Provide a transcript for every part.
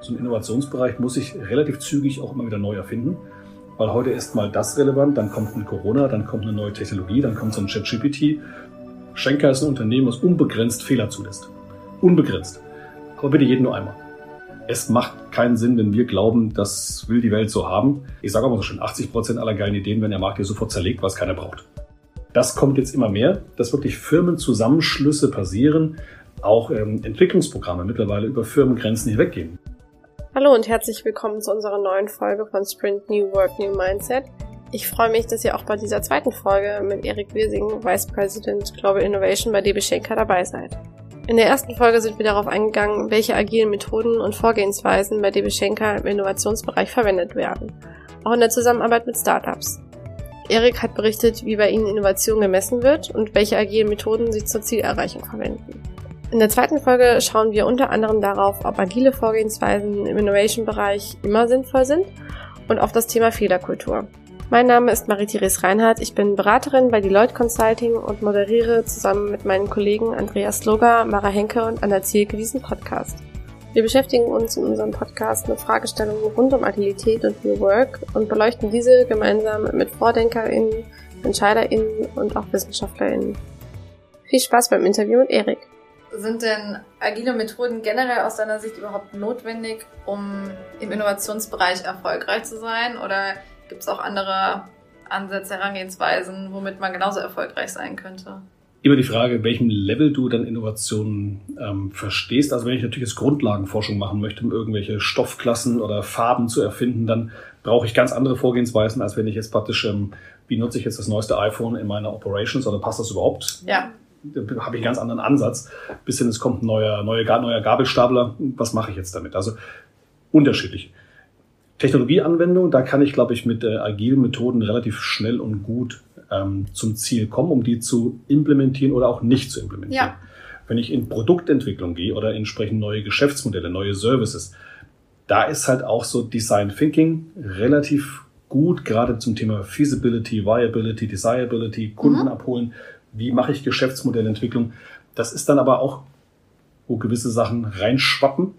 So ein Innovationsbereich muss sich relativ zügig auch immer wieder neu erfinden, weil heute ist mal das relevant, dann kommt ein Corona, dann kommt eine neue Technologie, dann kommt so ein ChatGPT. Schenker ist ein Unternehmen, das unbegrenzt Fehler zulässt. Unbegrenzt. Aber bitte jeden nur einmal. Es macht keinen Sinn, wenn wir glauben, das will die Welt so haben. Ich sage mal so schön, 80 Prozent aller geilen Ideen werden der Markt hier sofort zerlegt, was keiner braucht. Das kommt jetzt immer mehr, dass wirklich Firmenzusammenschlüsse passieren, auch ähm, Entwicklungsprogramme mittlerweile über Firmengrenzen hinweggehen. Hallo und herzlich willkommen zu unserer neuen Folge von Sprint New Work New Mindset. Ich freue mich, dass ihr auch bei dieser zweiten Folge mit Erik Wirsing, Vice President Global Innovation bei DB Schenker dabei seid. In der ersten Folge sind wir darauf eingegangen, welche agilen Methoden und Vorgehensweisen bei DB Schenker im Innovationsbereich verwendet werden, auch in der Zusammenarbeit mit Startups. Erik hat berichtet, wie bei ihnen Innovation gemessen wird und welche agilen Methoden sie zur Zielerreichung verwenden. In der zweiten Folge schauen wir unter anderem darauf, ob agile Vorgehensweisen im Innovation-Bereich immer sinnvoll sind und auf das Thema Fehlerkultur. Mein Name ist Marie-Therese Reinhardt. Ich bin Beraterin bei Deloitte Consulting und moderiere zusammen mit meinen Kollegen Andreas Loger, Mara Henke und Anna Zielke diesen Podcast. Wir beschäftigen uns in unserem Podcast mit Fragestellungen rund um Agilität und New Work und beleuchten diese gemeinsam mit VordenkerInnen, EntscheiderInnen und auch WissenschaftlerInnen. Viel Spaß beim Interview mit Erik. Sind denn agile Methoden generell aus deiner Sicht überhaupt notwendig, um im Innovationsbereich erfolgreich zu sein? Oder gibt es auch andere Ansätze, Herangehensweisen, womit man genauso erfolgreich sein könnte? Immer die Frage, welchem Level du dann Innovationen ähm, verstehst. Also wenn ich natürlich jetzt Grundlagenforschung machen möchte, um irgendwelche Stoffklassen oder Farben zu erfinden, dann brauche ich ganz andere Vorgehensweisen, als wenn ich jetzt praktisch, ähm, wie nutze ich jetzt das neueste iPhone in meiner Operations oder passt das überhaupt? Ja habe ich einen ganz anderen Ansatz. Bis hin, es kommt ein neuer, neuer, neuer Gabelstapler. Was mache ich jetzt damit? Also unterschiedlich. Technologieanwendung, da kann ich, glaube ich, mit äh, agilen Methoden relativ schnell und gut ähm, zum Ziel kommen, um die zu implementieren oder auch nicht zu implementieren. Ja. Wenn ich in Produktentwicklung gehe oder entsprechend neue Geschäftsmodelle, neue Services, da ist halt auch so Design Thinking relativ gut, gerade zum Thema Feasibility, Viability, Desirability, Kunden mhm. abholen wie mache ich Geschäftsmodellentwicklung. Das ist dann aber auch, wo gewisse Sachen reinschwappen,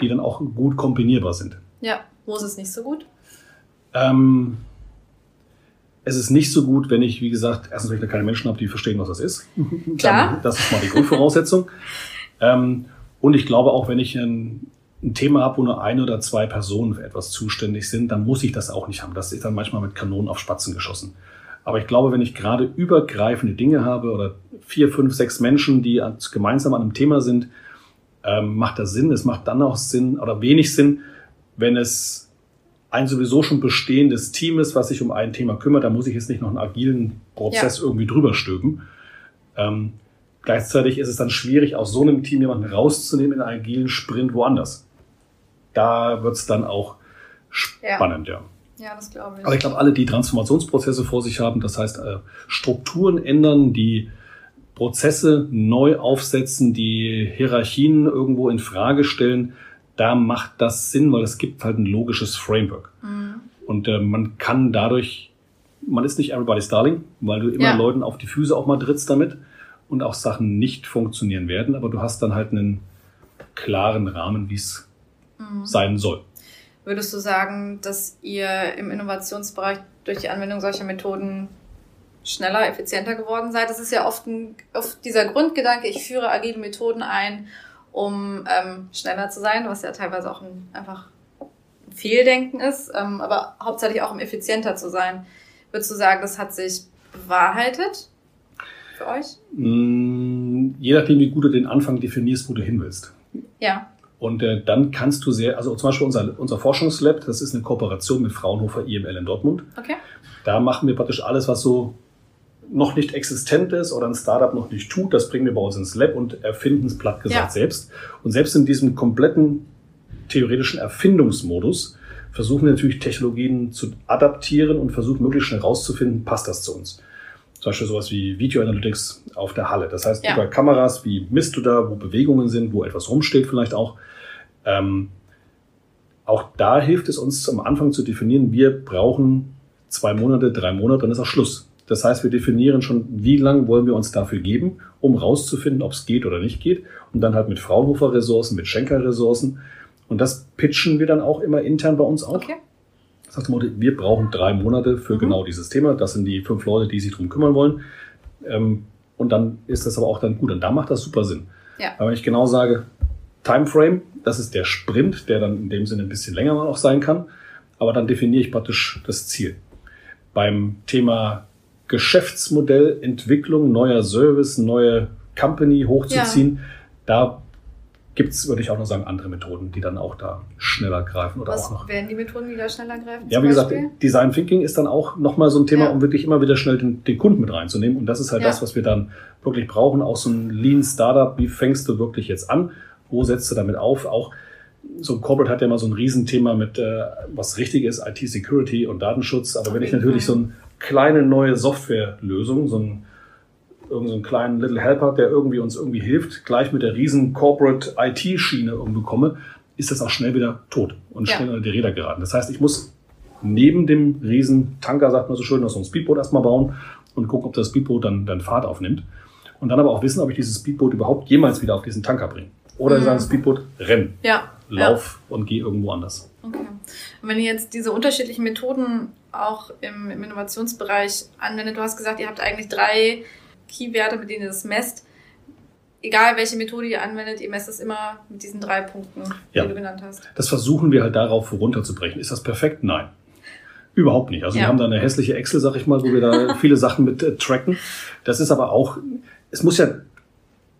die dann auch gut kombinierbar sind. Ja, wo ist es nicht so gut? Ähm, es ist nicht so gut, wenn ich, wie gesagt, erstens, wenn ich da keine Menschen habe, die verstehen, was das ist. Klar. Dann, das ist mal die Grundvoraussetzung. ähm, und ich glaube auch, wenn ich ein, ein Thema habe, wo nur eine oder zwei Personen für etwas zuständig sind, dann muss ich das auch nicht haben. Das ist dann manchmal mit Kanonen auf Spatzen geschossen. Aber ich glaube, wenn ich gerade übergreifende Dinge habe oder vier, fünf, sechs Menschen, die gemeinsam an einem Thema sind, ähm, macht das Sinn. Es macht dann auch Sinn oder wenig Sinn, wenn es ein sowieso schon bestehendes Team ist, was sich um ein Thema kümmert. Da muss ich jetzt nicht noch einen agilen Prozess ja. irgendwie drüber stülpen. Ähm, gleichzeitig ist es dann schwierig, aus so einem Team jemanden rauszunehmen in einen agilen Sprint woanders. Da wird es dann auch spannend, ja. ja. Ja, das glaube ich. Aber ich glaube, alle, die Transformationsprozesse vor sich haben, das heißt äh, Strukturen ändern, die Prozesse neu aufsetzen, die Hierarchien irgendwo in Frage stellen, da macht das Sinn, weil es gibt halt ein logisches Framework. Mhm. Und äh, man kann dadurch, man ist nicht everybody's darling, weil du immer ja. Leuten auf die Füße auch mal trittst damit und auch Sachen nicht funktionieren werden, aber du hast dann halt einen klaren Rahmen, wie es mhm. sein soll. Würdest du sagen, dass ihr im Innovationsbereich durch die Anwendung solcher Methoden schneller, effizienter geworden seid? Das ist ja oft, ein, oft dieser Grundgedanke, ich führe agile Methoden ein, um ähm, schneller zu sein, was ja teilweise auch ein, einfach ein Fehldenken ist, ähm, aber hauptsächlich auch um effizienter zu sein. Würdest du sagen, das hat sich bewahrheitet für euch? Mm, je nachdem, wie gut du den Anfang definierst, wo du hin willst. Ja. Und äh, dann kannst du sehr, also zum Beispiel unser, unser Forschungslab, das ist eine Kooperation mit Fraunhofer IML in Dortmund. Okay. Da machen wir praktisch alles, was so noch nicht existent ist oder ein Startup noch nicht tut, das bringen wir bei uns ins Lab und erfinden es platt gesagt ja. selbst. Und selbst in diesem kompletten theoretischen Erfindungsmodus versuchen wir natürlich Technologien zu adaptieren und versuchen möglichst schnell rauszufinden, passt das zu uns. Zum Beispiel sowas wie Video Analytics auf der Halle. Das heißt, ja. über Kameras, wie misst du da, wo Bewegungen sind, wo etwas rumsteht vielleicht auch. Ähm, auch da hilft es uns am Anfang zu definieren, wir brauchen zwei Monate, drei Monate, dann ist auch Schluss. Das heißt, wir definieren schon, wie lange wollen wir uns dafür geben, um rauszufinden, ob es geht oder nicht geht. Und dann halt mit Fraunhofer-Ressourcen, mit Schenker-Ressourcen. Und das pitchen wir dann auch immer intern bei uns auch. Okay. Das heißt, wir brauchen drei Monate für Mhm. genau dieses Thema. Das sind die fünf Leute, die sich drum kümmern wollen. Ähm, und dann ist das aber auch dann gut. Und da macht das super Sinn. Ja. Weil wenn ich genau sage, Timeframe, das ist der Sprint, der dann in dem Sinne ein bisschen länger mal auch sein kann. Aber dann definiere ich praktisch das Ziel. Beim Thema Geschäftsmodell, Entwicklung, neuer Service, neue Company hochzuziehen, da gibt's, würde ich auch noch sagen, andere Methoden, die dann auch da schneller greifen oder Was auch noch. wären die Methoden, die da schneller greifen? Ja, wie gesagt, Beispiel? Design Thinking ist dann auch nochmal so ein Thema, Ja. um wirklich immer wieder schnell den, den Kunden mit reinzunehmen. Und das ist halt Ja. das, was wir dann wirklich brauchen. Auch so ein Lean Startup. Wie fängst du wirklich jetzt an? Wo setzt du damit auf? Auch so ein Corporate hat ja immer so ein Riesenthema mit, äh, was richtig ist, IT-Security und Datenschutz. Aber wenn ich natürlich so eine kleine neue Softwarelösung, so ein irgend so einen kleinen Little Helper, der irgendwie uns irgendwie hilft, gleich mit der riesen Corporate IT-Schiene irgendwie komme, ist das auch schnell wieder tot und Ja. schnell unter die Räder geraten. Das heißt, ich muss neben dem riesen Tanker, sagt man so schön, noch so ein Speedboot erstmal bauen und gucken, ob das Speedboot dann, dann Fahrt aufnimmt. Und dann aber auch wissen, ob ich dieses Speedboot überhaupt jemals wieder auf diesen Tanker bringe. Oder Mhm. sagen Speedboot, renn, Ja. lauf und geh irgendwo anders. Ja. Okay. Und wenn ihr jetzt diese unterschiedlichen Methoden auch im, im Innovationsbereich anwendet, du hast gesagt, ihr habt eigentlich drei Keywerte, mit denen ihr das messt. Egal welche Methode ihr anwendet, ihr messt es immer mit diesen drei Punkten, Ja. die du genannt hast. Das versuchen wir halt darauf runterzubrechen. Ist das perfekt? Nein. Überhaupt nicht. Also Ja. wir haben da eine hässliche Excel, sag ich mal, wo wir da viele Sachen mit äh, tracken. Das ist aber auch, es muss ja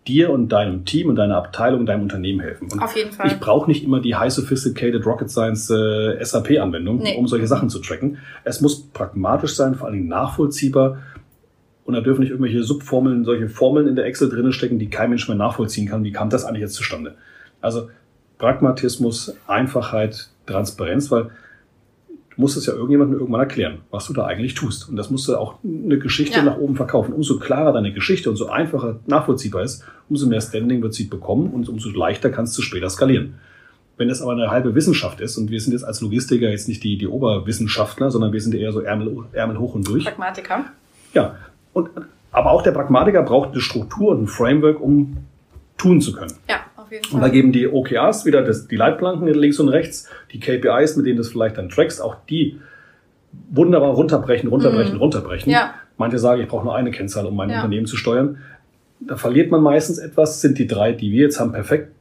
dir und deinem Team und deiner Abteilung, deinem Unternehmen helfen. Und Auf jeden Fall. ich brauche nicht immer die high sophisticated Rocket Science äh, SAP-Anwendung, Nee. um solche Sachen zu tracken. Es muss pragmatisch sein, vor allen Dingen nachvollziehbar. Und da dürfen nicht irgendwelche Subformeln, solche Formeln in der Excel drinnen stecken, die kein Mensch mehr nachvollziehen kann. Wie kam das eigentlich jetzt zustande? Also Pragmatismus, Einfachheit, Transparenz, weil du musst es ja irgendjemandem irgendwann erklären, was du da eigentlich tust. Und das musst du auch eine Geschichte Ja. nach oben verkaufen. Umso klarer deine Geschichte und so einfacher nachvollziehbar ist, umso mehr Standing wird sie bekommen und umso leichter kannst du später skalieren. Wenn es aber eine halbe Wissenschaft ist, und wir sind jetzt als Logistiker jetzt nicht die, die Oberwissenschaftler, sondern wir sind eher so Ärmel, Ärmel hoch und durch. Pragmatiker. Ja, und, aber auch der Pragmatiker braucht eine Struktur und ein Framework, um tun zu können. Ja, auf jeden Und da Fall. geben die OKRs wieder das, die Leitplanken links und rechts, die KPIs, mit denen du es vielleicht dann trackst, auch die wunderbar runterbrechen, runterbrechen, Mhm. runterbrechen. Ja. Manche sagen, ich brauche nur eine Kennzahl, um mein Ja. Unternehmen zu steuern. Da verliert man meistens etwas. Sind die drei, die wir jetzt haben, perfekt?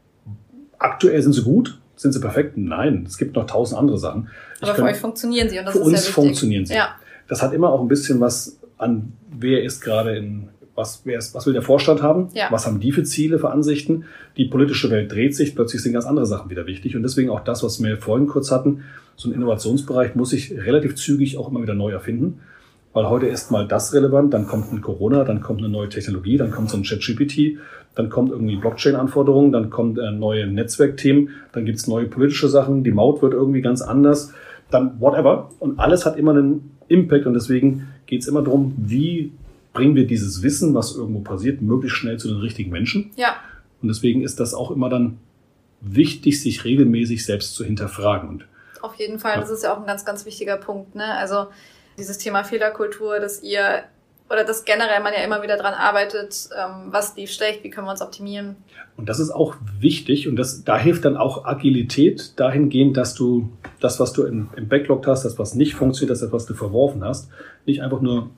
Aktuell sind sie gut. Sind sie perfekt? Nein. Es gibt noch tausend andere Sachen. Ich Aber für könnte- euch funktionieren sie und das für ist uns ja funktionieren sie. Ja, das hat immer auch ein bisschen was an, wer ist gerade in, was, wer ist, was will der Vorstand haben? Ja. Was haben die für Ziele, für Ansichten? Die politische Welt dreht sich, plötzlich sind ganz andere Sachen wieder wichtig. Und deswegen auch das, was wir vorhin kurz hatten, so ein Innovationsbereich muss sich relativ zügig auch immer wieder neu erfinden. Weil heute ist mal das relevant, dann kommt ein Corona, dann kommt eine neue Technologie, dann kommt so ein ChatGPT, dann kommt irgendwie Blockchain-Anforderungen, dann kommt äh, neue Netzwerkthemen, dann gibt's neue politische Sachen, die Maut wird irgendwie ganz anders, dann whatever. Und alles hat immer einen Impact und deswegen geht's immer darum, wie bringen wir dieses Wissen, was irgendwo passiert, möglichst schnell zu den richtigen Menschen. ja, Und deswegen ist das auch immer dann wichtig, sich regelmäßig selbst zu hinterfragen. Und auf jeden Fall. Das ist ja auch ein ganz, ganz wichtiger Punkt. Ne? Also dieses Thema Fehlerkultur, dass ihr oder dass generell man ja immer wieder dran arbeitet, ähm, was lief schlecht, wie können wir uns optimieren. Und das ist auch wichtig und das, da hilft dann auch Agilität dahingehend, dass du das, was du im, im Backlog hast, das, was nicht funktioniert, das, was du verworfen hast, nicht einfach nur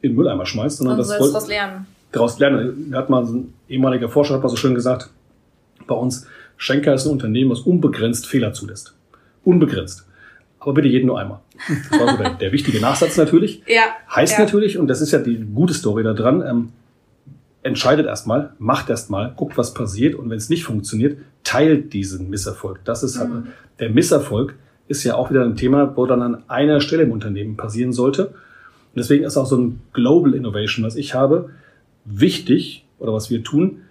in den Mülleimer schmeißt, sondern Und du das sollst was lernen. daraus lernen. Da hat mal so ein ehemaliger Forscher hat mal so schön gesagt, bei uns, Schenker ist ein Unternehmen, was unbegrenzt Fehler zulässt. Unbegrenzt. Aber bitte jeden nur einmal. Der wichtige Nachsatz natürlich. Ja. Heißt ja. natürlich, und das ist ja die gute Story da dran, ähm, entscheidet erstmal, macht erstmal, guckt, was passiert und wenn es nicht funktioniert, teilt diesen Misserfolg. Das ist halt, Mhm. der Misserfolg ist ja auch wieder ein Thema, wo dann an einer Stelle im Unternehmen passieren sollte. Und deswegen ist auch so ein Global Innovation, was ich habe, wichtig oder was wir tun.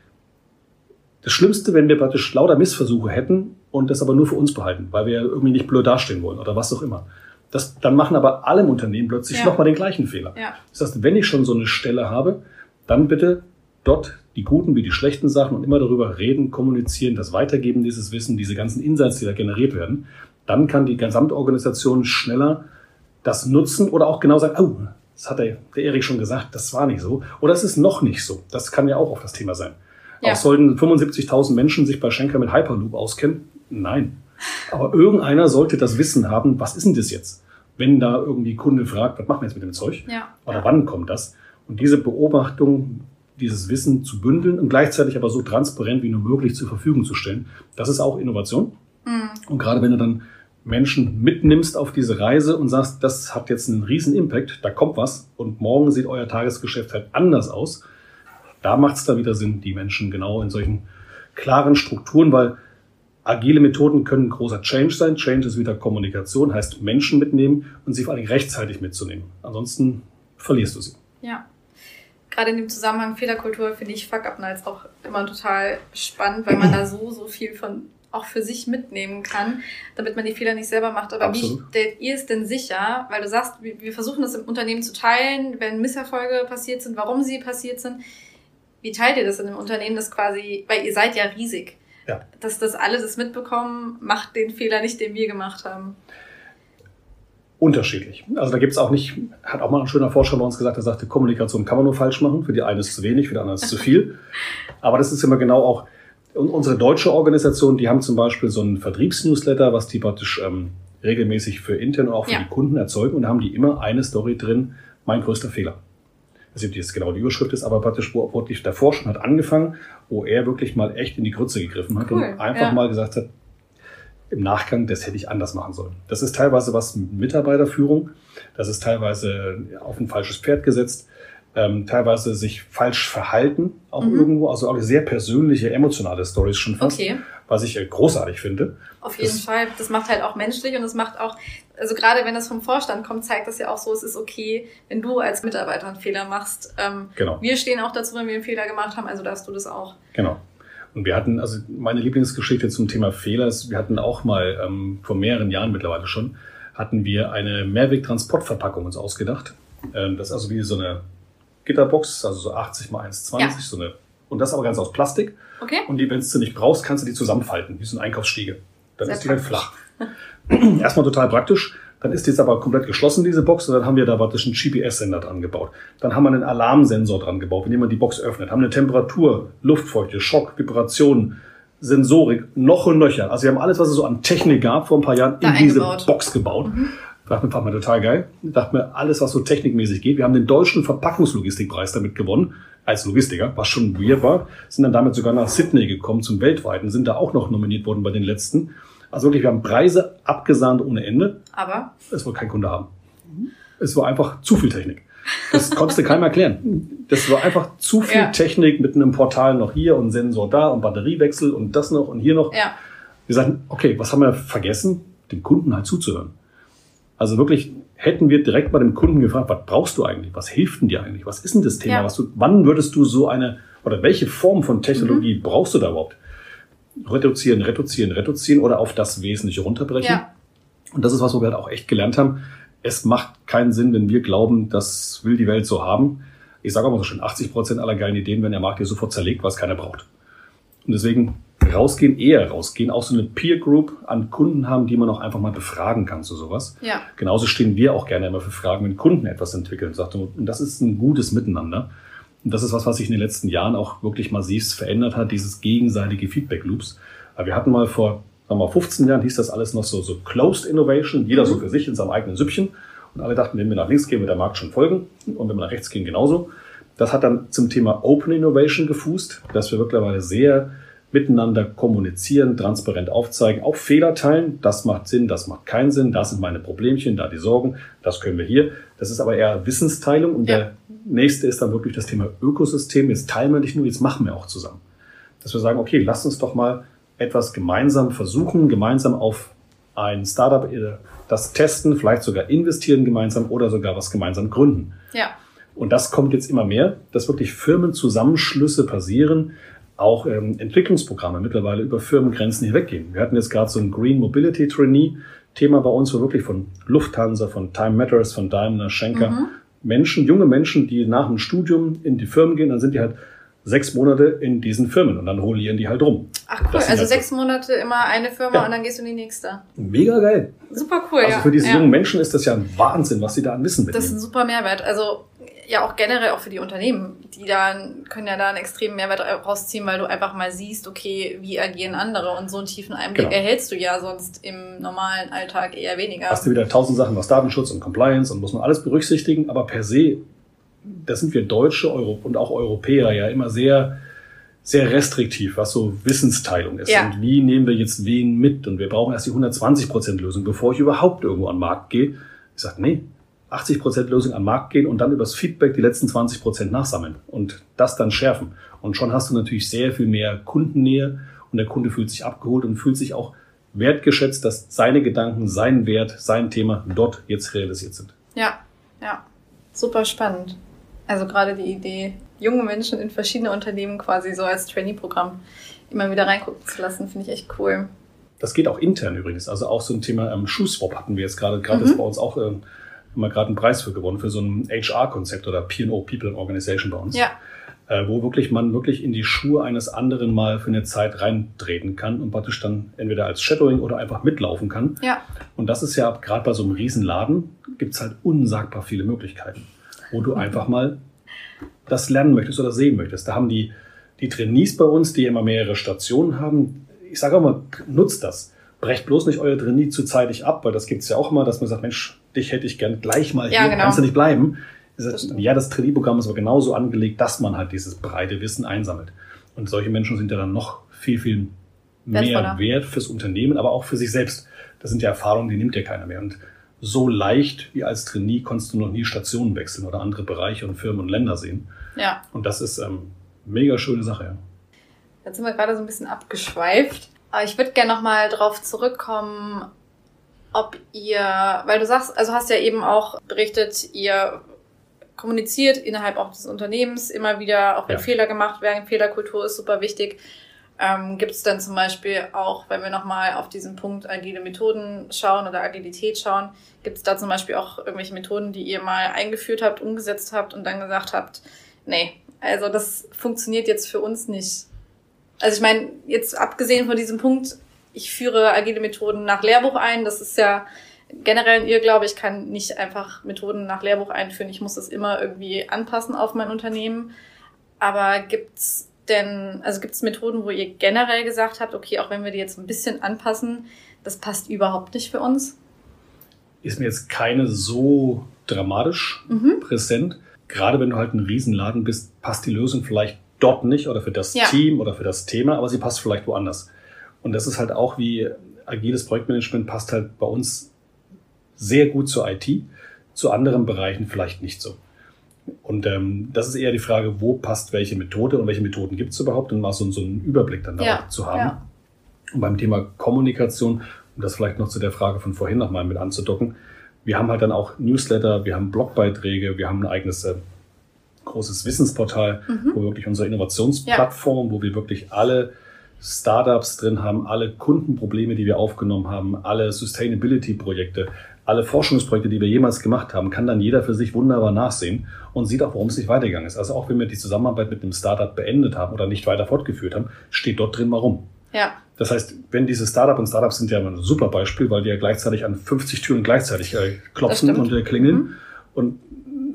Das Schlimmste, wenn wir praktisch lauter Missversuche hätten und das aber nur für uns behalten, weil wir irgendwie nicht blöd dastehen wollen oder was auch immer. Das, dann machen aber alle im Unternehmen plötzlich Ja. nochmal den gleichen Fehler. Ja. Das heißt, wenn ich schon so eine Stelle habe, dann bitte dort die guten wie die schlechten Sachen und immer darüber reden, kommunizieren, das Weitergeben dieses Wissen, diese ganzen Insights, die da generiert werden. Dann kann die Gesamtorganisation schneller das nutzen oder auch genau sagen, oh, das hat der, der Erik schon gesagt, das war nicht so. Oder es ist noch nicht so. Das kann ja auch auf das Thema sein. Ja. Auch sollten 75.000 Menschen sich bei Schenker mit Hyperloop auskennen? Nein. Aber irgendeiner sollte das Wissen haben, was ist denn das jetzt? Wenn da irgendwie Kunde fragt, was machen wir jetzt mit dem Zeug? Ja. Oder wann kommt das? Und diese Beobachtung, dieses Wissen zu bündeln und gleichzeitig aber so transparent wie nur möglich zur Verfügung zu stellen, das ist auch Innovation. Mhm. Und gerade wenn du dann Menschen mitnimmst auf diese Reise und sagst, das hat jetzt einen riesen Impact, da kommt was und morgen sieht euer Tagesgeschäft halt anders aus, da macht es da wieder Sinn, die Menschen genau in solchen klaren Strukturen, weil agile Methoden können großer Change sein. Change ist wieder Kommunikation, heißt Menschen mitnehmen und sie vor allem rechtzeitig mitzunehmen. Ansonsten verlierst du sie. Ja. Gerade in dem Zusammenhang Fehlerkultur finde ich Fuck-Up-Nights auch immer total spannend, weil man da so, so viel von auch für sich mitnehmen kann, damit man die Fehler nicht selber macht. Aber Absolut. wie stellt ihr es denn sicher? Weil du sagst, wir wir versuchen das im Unternehmen zu teilen, wenn Misserfolge passiert sind, warum sie passiert sind. Wie teilt ihr das in einem Unternehmen, das quasi, weil ihr seid ja riesig, Ja. dass das alle das mitbekommen, macht den Fehler nicht, den wir gemacht haben. Unterschiedlich. Also da gibt's auch nicht, hat auch mal ein schöner Forscher bei uns gesagt, der sagte, Kommunikation kann man nur falsch machen. Für die eine ist es zu wenig, für die andere ist es zu viel. Aber das ist immer genau auch, und unsere deutsche Organisation, die haben zum Beispiel so einen Vertriebsnewsletter, was die praktisch ähm, regelmäßig für intern und auch für Ja. die Kunden erzeugen. Und da haben die immer eine Story drin, mein größter Fehler. Weiß nicht, ob jetzt genau die Überschrift ist, aber praktisch, wo wirklich der Forscher hat angefangen, wo er wirklich mal echt in die Grütze gegriffen hat Cool, und einfach ja. mal gesagt hat, im Nachgang, das hätte ich anders machen sollen. Das ist teilweise was mit Mitarbeiterführung, das ist teilweise auf ein falsches Pferd gesetzt, ähm, teilweise sich falsch verhalten, auch Mhm. irgendwo, also auch sehr persönliche, emotionale Stories schon fast, Okay. Was ich äh, großartig finde. Auf jeden Das- Fall. Das macht halt auch menschlich und es macht auch, also gerade wenn das vom Vorstand kommt, zeigt das ja auch so, es ist okay, wenn du als Mitarbeiter einen Fehler machst. Ähm, Genau. wir stehen auch dazu, wenn wir einen Fehler gemacht haben, also darfst du das auch. Genau. Und wir hatten, also meine Lieblingsgeschichte zum Thema Fehler ist, wir hatten auch mal ähm, vor mehreren Jahren mittlerweile schon, hatten wir eine Mehrweg-Transportverpackung uns ausgedacht. Ähm, das ist also wie so eine Gitterbox, also so 80 mal 1,20, Ja. so eine, und das aber ganz aus Plastik. Okay? Und die, wenn du nicht brauchst, kannst du die zusammenfalten, wie so eine Einkaufsstiege. Dann Sehr ist die halt praktisch. flach. Erstmal total praktisch. Dann ist die jetzt aber komplett geschlossen, diese Box. Und dann haben wir da praktisch einen GPS-Sender dran gebaut. Dann haben wir einen Alarmsensor dran gebaut, wenn jemand die Box öffnet. Haben eine Temperatur, Luftfeuchte, Schock, Vibration, Sensorik, noch und nöcher. Also wir haben alles, was es so an Technik gab vor ein paar Jahren, Da in diese. Box gebaut. Dachte mir, fand man total geil. Dachte mir, alles, was so technikmäßig geht. Wir haben den deutschen Verpackungslogistikpreis damit gewonnen, als Logistiker, was schon weird war. Sind dann damit sogar nach Sydney gekommen zum weltweiten, sind da auch noch nominiert worden bei den letzten. Also wirklich, wir haben Preise abgesahnt ohne Ende. Aber Es wollte kein Kunde haben. Es war einfach zu viel Technik. Das konntest du keinem erklären. Das war einfach zu viel Ja. Technik mit einem Portal noch hier und Sensor da und Batteriewechsel und das noch und hier noch. ja, Wir sagten, okay, was haben wir vergessen? Dem Kunden halt zuzuhören. Also wirklich hätten wir direkt bei dem Kunden gefragt, was brauchst du eigentlich? Was hilft denn dir eigentlich? Was ist denn das Thema? Ja. Was du, wann würdest du so eine, oder welche Form von Technologie Mhm. brauchst du da überhaupt? Reduzieren, reduzieren, reduzieren oder auf das Wesentliche runterbrechen. ja, Und das ist was, wo wir halt auch echt gelernt haben. Es macht keinen Sinn, wenn wir glauben, das will die Welt so haben. Ich sage auch mal so schön, 80 Prozent aller geilen Ideen werden der Markt hier sofort zerlegt, was keiner braucht. Und deswegen rausgehen, eher rausgehen, auch so eine Peer Group an Kunden haben, die man auch einfach mal befragen kann zu sowas. ja. Genauso stehen wir auch gerne immer für Fragen, wenn Kunden etwas entwickeln. Und das ist ein gutes Miteinander. Und das ist was, was sich in den letzten Jahren auch wirklich massiv verändert hat, dieses gegenseitige Feedback Loops. Wir hatten mal vor, sagen wir mal, 15 Jahren hieß das alles noch so, so Closed Innovation, jeder so für sich in seinem eigenen Süppchen. Und alle dachten, wenn wir nach links gehen, wird der Markt schon folgen. Und wenn wir nach rechts gehen, genauso. Das hat dann zum Thema Open Innovation gefußt, dass wir mittlerweile sehr miteinander kommunizieren, transparent aufzeigen, auch Fehler teilen. Das macht Sinn, das macht keinen Sinn, das sind meine Problemchen, da die Sorgen, das können wir hier. Das ist aber eher Wissensteilung und Ja. der nächste ist dann wirklich das Thema Ökosystem. Jetzt teilen wir nicht nur, jetzt machen wir auch zusammen. Dass wir sagen, okay, lasst uns doch mal etwas gemeinsam versuchen, gemeinsam auf ein Startup äh, das testen, vielleicht sogar investieren gemeinsam oder sogar was gemeinsam gründen. Ja, Und das kommt jetzt immer mehr, dass wirklich Firmenzusammenschlüsse passieren, auch ähm, Entwicklungsprogramme mittlerweile über Firmengrenzen hinweggehen. Wir hatten jetzt gerade so ein Green Mobility Trainee Thema bei uns, wo wirklich von Lufthansa, von Time Matters, von Daimler, Schenker, Mhm. Menschen, junge Menschen, die nach dem Studium in die Firmen gehen, dann sind die halt sechs Monate in diesen Firmen und dann rolieren die halt rum. ach cool. Also halt- sechs Monate immer eine Firma Ja. und dann gehst du in die nächste. Mega geil. Super cool, Also ja. für diese ja. jungen Menschen ist das ja ein Wahnsinn, was sie da an Wissen Das ist ein mitnehmen. super Mehrwert. Also ja auch generell auch für die Unternehmen, die dann können ja da einen extremen Mehrwert rausziehen, weil du einfach mal siehst, okay, wie agieren andere und so einen tiefen Einblick genau. erhältst du ja sonst im normalen Alltag eher weniger. Hast du wieder tausend Sachen was Datenschutz und Compliance und muss man alles berücksichtigen, aber per se, da sind wir Deutsche und auch Europäer ja immer sehr sehr restriktiv, was so Wissensteilung ist. Ja. Und wie nehmen wir jetzt wen mit? Und wir brauchen erst die 120% Lösung, bevor ich überhaupt irgendwo an den Markt gehe. Ich sage, nee, 80% Lösung an den Markt gehen und dann übers Feedback die letzten 20% nachsammeln und das dann schärfen. Und schon hast du natürlich sehr viel mehr Kundennähe und der Kunde fühlt sich abgeholt und fühlt sich auch wertgeschätzt, dass seine Gedanken, sein Wert, sein Thema dort jetzt realisiert sind. Ja, ja. Super spannend. Also gerade die Idee, junge Menschen in verschiedene Unternehmen quasi so als Trainee-Programm immer wieder reingucken zu lassen, finde ich echt cool. Das geht auch intern übrigens. Also auch so ein Thema ähm, Schuhswap hatten wir jetzt gerade. Gerade mhm. ist bei uns auch ähm, haben wir gerade einen Preis für gewonnen, für so ein HR-Konzept oder P&O, People and Organization bei uns. Ja. Äh, wo wirklich man wirklich in die Schuhe eines anderen mal für eine Zeit reintreten kann und praktisch dann entweder als Shadowing oder einfach mitlaufen kann. Ja. Und das ist ja gerade bei so einem Riesenladen gibt's halt unsagbar viele Möglichkeiten, wo du einfach mal das lernen möchtest oder sehen möchtest. Da haben die, die Trainees bei uns, die immer mehrere Stationen haben, ich sage auch mal, nutzt das. Brecht bloß nicht euer Trainee zu zeitig ab, weil das gibt's ja auch immer, dass man sagt, Mensch, dich hätte ich gern gleich mal ja, hier, genau. kannst du nicht bleiben. Das ja, das Trainee-Programm ist aber genauso angelegt, dass man halt dieses breite Wissen einsammelt. Und solche Menschen sind ja dann noch viel, viel mehr Wertvoller. wert fürs Unternehmen, aber auch für sich selbst. Das sind ja Erfahrungen, die nimmt ja keiner mehr. Und so leicht wie als Trainee konntest du noch nie Stationen wechseln oder andere Bereiche und Firmen und Länder sehen. Ja. Und das ist ähm, mega schöne Sache, ja. Jetzt sind wir gerade so ein bisschen abgeschweift. Aber ich würde gerne nochmal drauf zurückkommen, ob ihr, weil du sagst, also hast ja eben auch berichtet, ihr kommuniziert innerhalb auch des Unternehmens immer wieder, auch wenn ja. Fehler gemacht werden. Fehlerkultur ist super wichtig. Ähm, Gibt es dann zum Beispiel auch, wenn wir nochmal auf diesen Punkt agile Methoden schauen oder Agilität schauen, gibt es da zum Beispiel auch irgendwelche Methoden, die ihr mal eingeführt habt, umgesetzt habt und dann gesagt habt, nee, also das funktioniert jetzt für uns nicht. Also ich meine, jetzt abgesehen von diesem Punkt, ich führe agile Methoden nach Lehrbuch ein, das ist ja generell ein Irrglaube, ich kann nicht einfach Methoden nach Lehrbuch einführen, ich muss das immer irgendwie anpassen auf mein Unternehmen. Aber gibt's denn, also gibt es Methoden, wo ihr generell gesagt habt, okay, auch wenn wir die jetzt ein bisschen anpassen, das passt überhaupt nicht für uns? Ist mir jetzt keine so dramatisch mhm. präsent. Gerade wenn du halt ein Riesenladen bist, passt die Lösung vielleicht dort nicht oder für das ja. Team oder für das Thema, aber sie passt vielleicht woanders. Und das ist halt auch wie agiles Projektmanagement passt halt bei uns sehr gut zur IT, zu anderen Bereichen vielleicht nicht so. Und ähm, das ist eher die Frage, wo passt welche Methode und welche Methoden gibt es überhaupt und mal so, so einen Überblick dann ja, zu haben. Ja. Und beim Thema Kommunikation, um das vielleicht noch zu der Frage von vorhin nochmal mit anzudocken, wir haben halt dann auch Newsletter, wir haben Blogbeiträge, wir haben ein eigenes äh, großes Wissensportal, mhm. wo wir wirklich unsere Innovationsplattform, ja. wo wir wirklich alle Startups drin haben, alle Kundenprobleme, die wir aufgenommen haben, alle Sustainability-Projekte, alle Forschungsprojekte, die wir jemals gemacht haben, kann dann jeder für sich wunderbar nachsehen und sieht auch, warum es nicht weitergegangen ist. Also auch wenn wir die Zusammenarbeit mit einem Startup beendet haben oder nicht weiter fortgeführt haben, steht dort drin, warum. Ja. Das heißt, wenn diese Startup und Startups sind ja ein super Beispiel, weil die ja gleichzeitig an 50 Türen gleichzeitig äh, klopfen und äh, klingeln mhm. und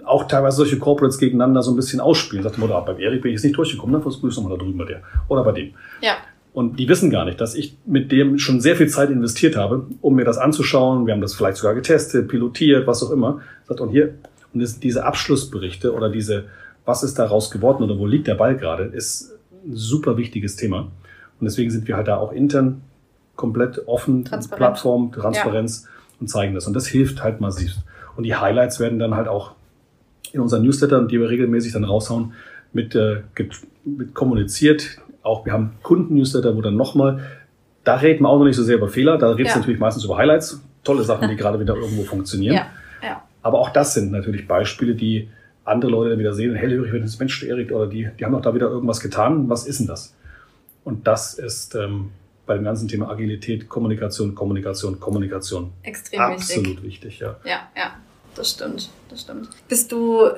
auch teilweise solche Corporates gegeneinander so ein bisschen ausspielen. Sagt der beim Erik bin ich jetzt nicht durchgekommen, dann versuchst du mal da drüben bei der. Oder bei dem. Ja. Und die wissen gar nicht, dass ich mit dem schon sehr viel Zeit investiert habe, um mir das anzuschauen. Wir haben das vielleicht sogar getestet, pilotiert, was auch immer. Und hier, und diese Abschlussberichte oder diese, was ist daraus geworden oder wo liegt der Ball gerade, ist ein super wichtiges Thema. Und deswegen sind wir halt da auch intern komplett offen, Transparent. Plattform, Transparenz ja. und zeigen das. Und das hilft halt massiv. Und die Highlights werden dann halt auch in unseren Newslettern, die wir regelmäßig dann raushauen, mit, äh, mit kommuniziert auch, wir haben Kunden-Newsletter, wo dann nochmal, da reden wir auch noch nicht so sehr über Fehler, da redet es ja. natürlich meistens über Highlights, tolle Sachen, die gerade wieder irgendwo funktionieren. Ja. Ja. Aber auch das sind natürlich Beispiele, die andere Leute dann wieder sehen, hellhörig wird das Mensch, Erik, oder die, die haben doch da wieder irgendwas getan, was ist denn das? Und das ist ähm, bei dem ganzen Thema Agilität, Kommunikation, Kommunikation, Kommunikation extrem absolut wichtig. wichtig ja. ja, ja, das stimmt, das stimmt. Bist du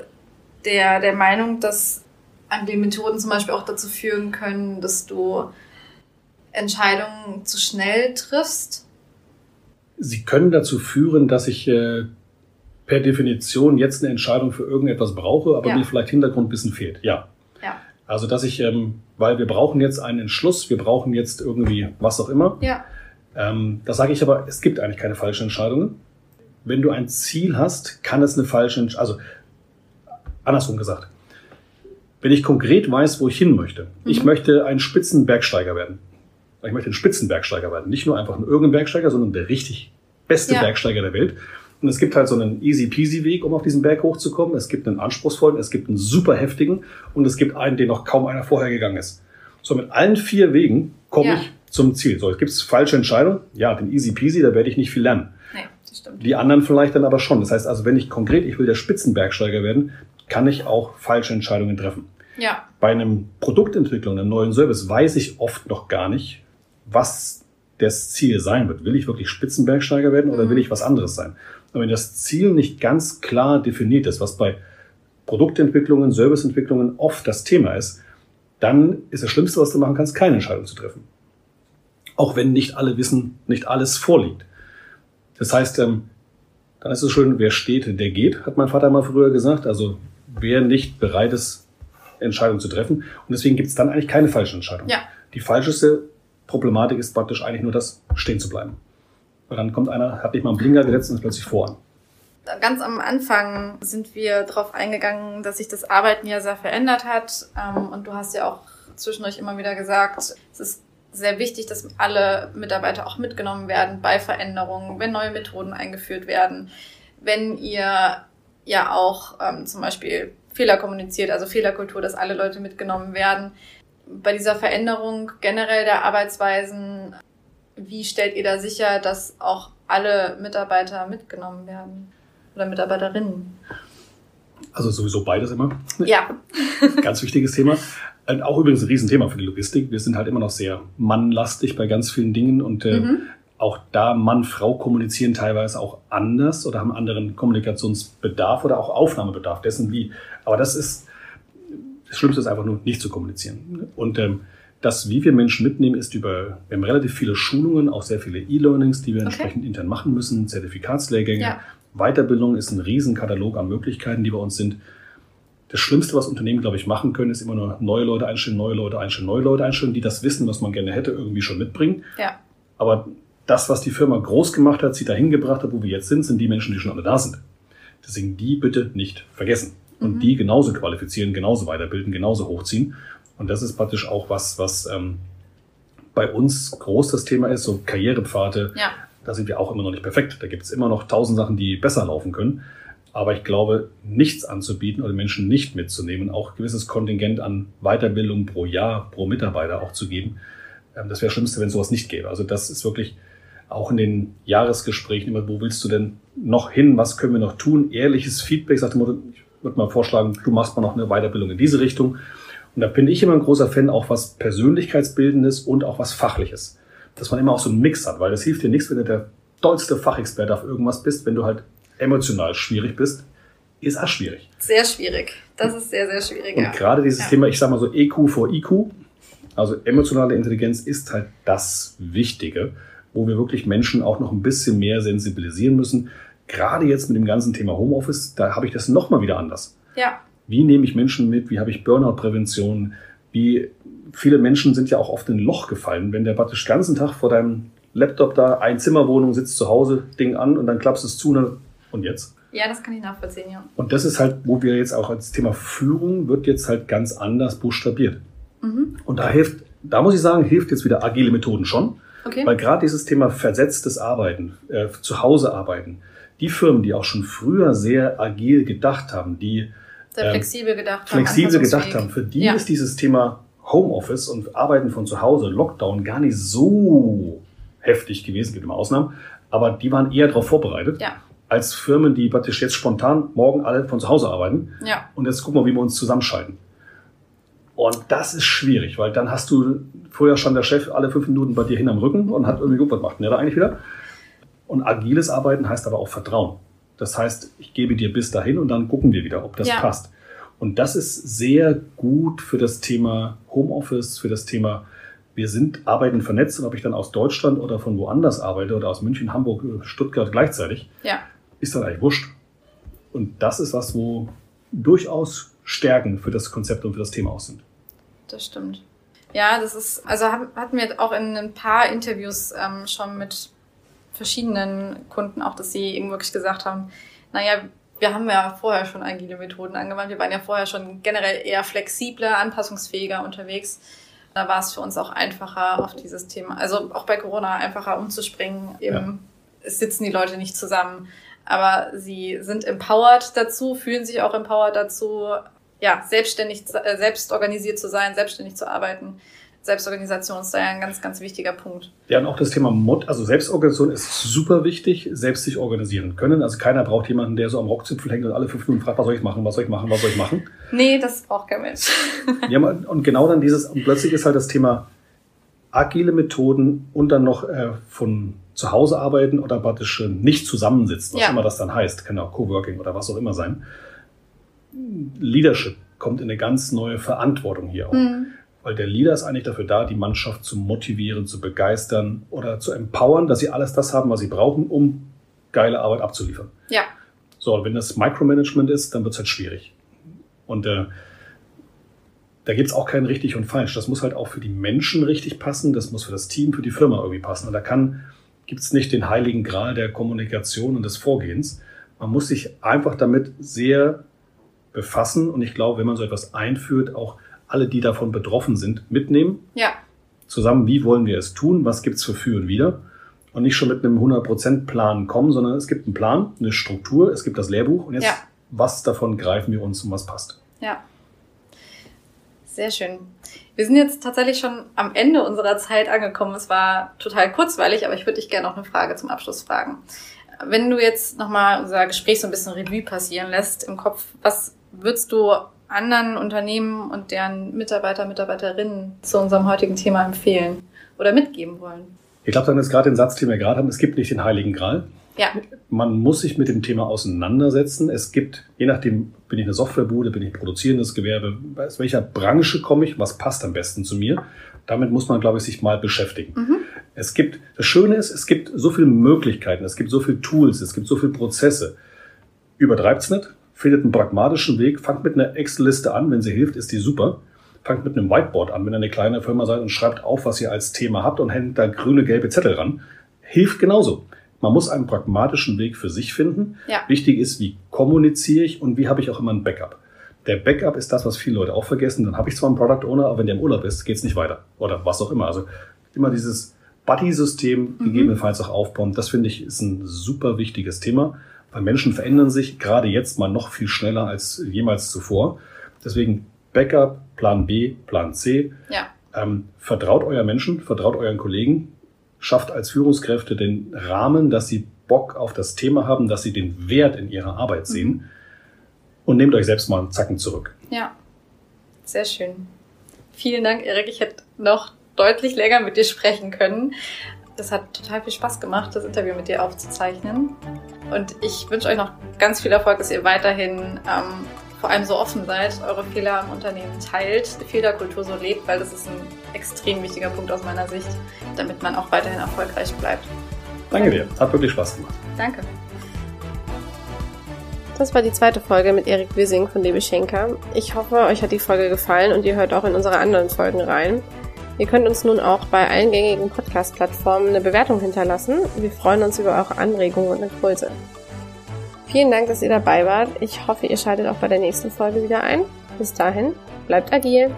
der, der Meinung, dass an den Methoden zum Beispiel auch dazu führen können, dass du Entscheidungen zu schnell triffst? Sie können dazu führen, dass ich äh, per Definition jetzt eine Entscheidung für irgendetwas brauche, aber Ja. mir vielleicht Hintergrundwissen fehlt. Ja. Ja. Also, dass ich, ähm, weil wir brauchen jetzt einen Entschluss, wir brauchen jetzt irgendwie was auch immer. Ja. Ähm, da sage ich aber, es gibt eigentlich keine falschen Entscheidungen. Wenn du ein Ziel hast, kann es eine falsche Entscheidung, also andersrum gesagt. Wenn ich konkret weiß, wo ich hin möchte, ich Mhm. möchte ein Spitzenbergsteiger werden. Ich möchte ein Spitzenbergsteiger werden. Nicht nur einfach nur irgendein Bergsteiger, sondern der richtig beste Ja. Bergsteiger der Welt. Und es gibt halt so einen easy peasy Weg, um auf diesen Berg hochzukommen. Es gibt einen anspruchsvollen, es gibt einen super heftigen und es gibt einen, den noch kaum einer vorher gegangen ist. So, mit allen vier Wegen komme Ja. ich zum Ziel. So, gibt es falsche Entscheidungen? Ja, den easy peasy, da werde ich nicht viel lernen. Nee, das stimmt. Die anderen vielleicht dann aber schon. Das heißt also, wenn ich konkret, ich will der Spitzenbergsteiger werden, kann ich auch falsche Entscheidungen treffen. Ja. Bei einem Produktentwicklung, einem neuen Service, weiß ich oft noch gar nicht, was das Ziel sein wird. Will ich wirklich Spitzenbergsteiger werden oder Mhm. will ich was anderes sein? Und wenn das Ziel nicht ganz klar definiert ist, was bei Produktentwicklungen, Serviceentwicklungen oft das Thema ist, dann ist das Schlimmste, was du machen kannst, keine Entscheidung zu treffen. Auch wenn nicht alle wissen, nicht alles vorliegt. Das heißt, ähm, dann ist es schön, wer steht, der geht, hat mein Vater mal früher gesagt. Also wer nicht bereit ist, Entscheidungen zu treffen. Und deswegen gibt es dann eigentlich keine falsche Entscheidung. Ja. Die falscheste Problematik ist praktisch eigentlich nur das, stehen zu bleiben. Weil dann kommt einer, hat nicht mal einen Blinker gesetzt und ist plötzlich voran. Ganz am Anfang sind wir darauf eingegangen, dass sich das Arbeiten ja sehr verändert hat. Ähm, Und du hast ja auch zwischendurch immer wieder gesagt, es ist sehr wichtig, dass alle Mitarbeiter auch mitgenommen werden bei Veränderungen, wenn neue Methoden eingeführt werden, wenn ihr ja auch ähm, zum Beispiel Fehler kommuniziert, also Fehlerkultur, dass alle Leute mitgenommen werden. Bei dieser Veränderung generell der Arbeitsweisen, wie stellt ihr da sicher, dass auch alle Mitarbeiter mitgenommen werden? Oder Mitarbeiterinnen? Also sowieso beides immer. Ja, Ganz wichtiges Thema. Und auch übrigens ein Riesenthema für die Logistik. Wir sind halt immer noch sehr mannlastig bei ganz vielen Dingen und äh, Mhm. Auch da Mann, Frau kommunizieren teilweise auch anders oder haben anderen Kommunikationsbedarf oder auch Aufnahmebedarf dessen wie. Aber das ist, das Schlimmste ist einfach nur nicht zu kommunizieren. Und ähm, das, wie wir Menschen mitnehmen, ist über, wir haben relativ viele Schulungen, auch sehr viele E-Learnings, die wir Okay. entsprechend intern machen müssen, Zertifikatslehrgänge. Ja. Weiterbildung ist ein Riesenkatalog an Möglichkeiten, die bei uns sind. Das Schlimmste, was Unternehmen, glaube ich, machen können, ist immer nur neue Leute einstellen, neue Leute einstellen, neue Leute einstellen, die das Wissen, was man gerne hätte, irgendwie schon mitbringen. ja, Aber das, was die Firma groß gemacht hat, sie dahin gebracht hat, wo wir jetzt sind, sind die Menschen, die schon alle da sind. Deswegen die bitte nicht vergessen. Und Mhm. die genauso qualifizieren, genauso weiterbilden, genauso hochziehen. Und das ist praktisch auch was, was ähm, bei uns groß das Thema ist, so Karrierepfade. ja, Da sind wir auch immer noch nicht perfekt. Da gibt es immer noch tausend Sachen, die besser laufen können. Aber ich glaube, nichts anzubieten oder Menschen nicht mitzunehmen, auch gewisses Kontingent an Weiterbildung pro Jahr, pro Mitarbeiter auch zu geben, ähm, das wäre das Schlimmste, wenn sowas nicht gäbe. Also das ist wirklich auch in den Jahresgesprächen immer, wo willst du denn noch hin, was können wir noch tun? Ehrliches Feedback, sagt Motto, ich würde mal vorschlagen, du machst mal noch eine Weiterbildung in diese Richtung. Und da bin ich immer ein großer Fan, auch was Persönlichkeitsbildendes und auch was Fachliches. Dass man immer auch so einen Mix hat, weil das hilft dir nichts, wenn du der tollste Fachexperte auf irgendwas bist, wenn du halt emotional schwierig bist, ist auch schwierig. sehr schwierig. Das ist sehr, sehr schwierig, Und ja. gerade dieses Ja. Thema, ich sag mal so EQ vor IQ, also emotionale Intelligenz ist halt das Wichtige, wo wir wirklich Menschen auch noch ein bisschen mehr sensibilisieren müssen. Gerade jetzt mit dem ganzen Thema Homeoffice, da habe ich das nochmal wieder anders. Ja, Wie nehme ich Menschen mit? Wie habe ich Burnout-Prävention? Wie viele Menschen sind ja auch oft in ein Loch gefallen, wenn der praktisch den ganzen Tag vor deinem Laptop da, Einzimmerwohnung, sitzt zu Hause, Ding an und dann klappst du es zu und- und jetzt? ja, das kann ich nachvollziehen, ja. Und das ist halt, wo wir jetzt auch als Thema Führung wird jetzt halt ganz anders buchstabiert. Mhm. Und da hilft, da muss ich sagen, hilft jetzt wieder agile Methoden schon, Okay. weil gerade dieses Thema versetztes Arbeiten, äh, zu Hause arbeiten, die Firmen, die auch schon früher sehr agil gedacht haben, die Sehr ähm, flexibel gedacht haben. flexibel gedacht haben, für die Ja. ist dieses Thema Homeoffice und Arbeiten von zu Hause, Lockdown, gar nicht so heftig gewesen, gibt immer Ausnahmen, aber die waren eher darauf vorbereitet, Ja, als Firmen, die praktisch jetzt spontan morgen alle von zu Hause arbeiten ja, und jetzt gucken wir, wie wir uns zusammenschalten. Und das ist schwierig, weil dann hast du, vorher stand der Chef alle fünf Minuten bei dir hin am Rücken und hat irgendwie, was macht denn der da eigentlich wieder? Und agiles Arbeiten heißt aber auch Vertrauen. Das heißt, ich gebe dir bis dahin und dann gucken wir wieder, ob das Ja. passt. Und das ist sehr gut für das Thema Homeoffice, für das Thema, wir sind, arbeiten vernetzt und ob ich dann aus Deutschland oder von woanders arbeite oder aus München, Hamburg, Stuttgart gleichzeitig, ja, ist dann eigentlich wurscht. Und das ist was, wo durchaus Stärken für das Konzept und für das Thema aus sind. Das stimmt. Ja, das ist, also hatten wir auch in ein paar Interviews ähm, schon mit verschiedenen Kunden auch, dass sie eben wirklich gesagt haben, naja, wir haben ja vorher schon agile Methoden angewandt. Wir waren ja vorher schon generell eher flexibler, anpassungsfähiger unterwegs. Da war es für uns auch einfacher auf dieses Thema, also auch bei Corona einfacher umzuspringen. Eben ja. es sitzen die Leute nicht zusammen, aber sie sind empowered dazu, fühlen sich auch empowered dazu, ja, selbstständig, äh, selbst organisiert zu sein, selbstständig zu arbeiten. Selbstorganisation ist da ja ein ganz, ganz wichtiger Punkt. Ja, und auch das Thema Mod, also Selbstorganisation ist super wichtig, selbst sich organisieren können. Also keiner braucht jemanden, der so am Rockzipfel hängt und alle fünf Minuten fragt, was soll ich machen, was soll ich machen, was soll ich machen. Nee, das braucht kein Mensch. ja, und genau dann dieses, und plötzlich ist halt das Thema agile Methoden und dann noch äh, von zu Hause arbeiten oder praktisch äh, nicht zusammensitzen, was ja. immer das dann heißt, kann auch Coworking oder was auch immer sein. Leadership kommt in eine ganz neue Verantwortung hier auch. Mhm. Weil der Leader ist eigentlich dafür da, die Mannschaft zu motivieren, zu begeistern oder zu empowern, dass sie alles das haben, was sie brauchen, um geile Arbeit abzuliefern. Ja. So, wenn das Micromanagement ist, dann wird es halt schwierig. Und äh, da gibt es auch kein richtig und falsch. Das muss halt auch für die Menschen richtig passen, das muss für das Team, für die Firma irgendwie passen. Und da kann, gibt es nicht den heiligen Gral der Kommunikation und des Vorgehens. Man muss sich einfach damit sehr befassen und ich glaube, wenn man so etwas einführt, auch alle, die davon betroffen sind, mitnehmen. Ja. Zusammen, wie wollen wir es tun? Was gibt's für Für und Wider? Und nicht schon mit einem 100%-Plan kommen, sondern es gibt einen Plan, eine Struktur, es gibt das Lehrbuch und jetzt, ja. was davon greifen wir uns und was passt. Ja. Sehr schön. Wir sind jetzt tatsächlich schon am Ende unserer Zeit angekommen. Es war total kurzweilig, aber ich würde dich gerne noch eine Frage zum Abschluss fragen. Wenn du jetzt nochmal unser Gespräch so ein bisschen Revue passieren lässt im Kopf, was würdest du anderen Unternehmen und deren Mitarbeiter, Mitarbeiterinnen zu unserem heutigen Thema empfehlen oder mitgeben wollen? Ich glaube, dann ist gerade den Satz, den wir gerade haben, es gibt nicht den heiligen Gral. Ja. Man muss sich mit dem Thema auseinandersetzen. Es gibt, je nachdem, bin ich eine Softwarebude, bin ich produzierendes Gewerbe, aus welcher Branche komme ich, was passt am besten zu mir. Damit muss man, glaube ich, sich mal beschäftigen. Mhm. Es gibt, das Schöne ist, es gibt so viele Möglichkeiten, es gibt so viele Tools, es gibt so viele Prozesse. Übertreibt's nicht findet einen pragmatischen Weg, fangt mit einer Excel-Liste an, wenn sie hilft, ist die super. Fangt mit einem Whiteboard an, wenn ihr eine kleine Firma seid und schreibt auf, was ihr als Thema habt und hängt da grüne, gelbe Zettel ran. Hilft genauso. Man muss einen pragmatischen Weg für sich finden. Ja. Wichtig ist, wie kommuniziere ich und wie habe ich auch immer ein Backup. Der Backup ist das, was viele Leute auch vergessen. Dann habe ich zwar einen Product Owner, aber wenn der im Urlaub ist, geht es nicht weiter. Oder was auch immer. Also immer dieses Buddy-System mhm. gegebenenfalls auch aufbauen. Das finde ich ist ein super wichtiges Thema. Weil Menschen verändern sich gerade jetzt mal noch viel schneller als jemals zuvor. Deswegen Backup, Plan B, Plan C. Ja. Ähm, vertraut euer Menschen, vertraut euren Kollegen, schafft als Führungskräfte den Rahmen, dass sie Bock auf das Thema haben, dass sie den Wert in ihrer Arbeit mhm. sehen mhm. und nehmt euch selbst mal einen Zacken zurück. Ja, sehr schön. Vielen Dank, Erik. Ich hätte noch deutlich länger mit dir sprechen können. Das hat total viel Spaß gemacht, das Interview mit dir aufzuzeichnen. Und ich wünsche euch noch ganz viel Erfolg, dass ihr weiterhin ähm, vor allem so offen seid, eure Fehler im Unternehmen teilt, die Fehlerkultur so lebt, weil das ist ein extrem wichtiger Punkt aus meiner Sicht, damit man auch weiterhin erfolgreich bleibt. Danke dir, hat wirklich Spaß gemacht. Danke. Das war die zweite Folge mit Erik Wissing von DB Schenker. Ich hoffe, euch hat die Folge gefallen und ihr hört auch in unsere anderen Folgen rein. Ihr könnt uns nun auch bei allen gängigen Podcast-Plattformen eine Bewertung hinterlassen. Wir freuen uns über eure Anregungen und Impulse. Vielen Dank, dass ihr dabei wart. Ich hoffe, ihr schaltet auch bei der nächsten Folge wieder ein. Bis dahin, bleibt agil.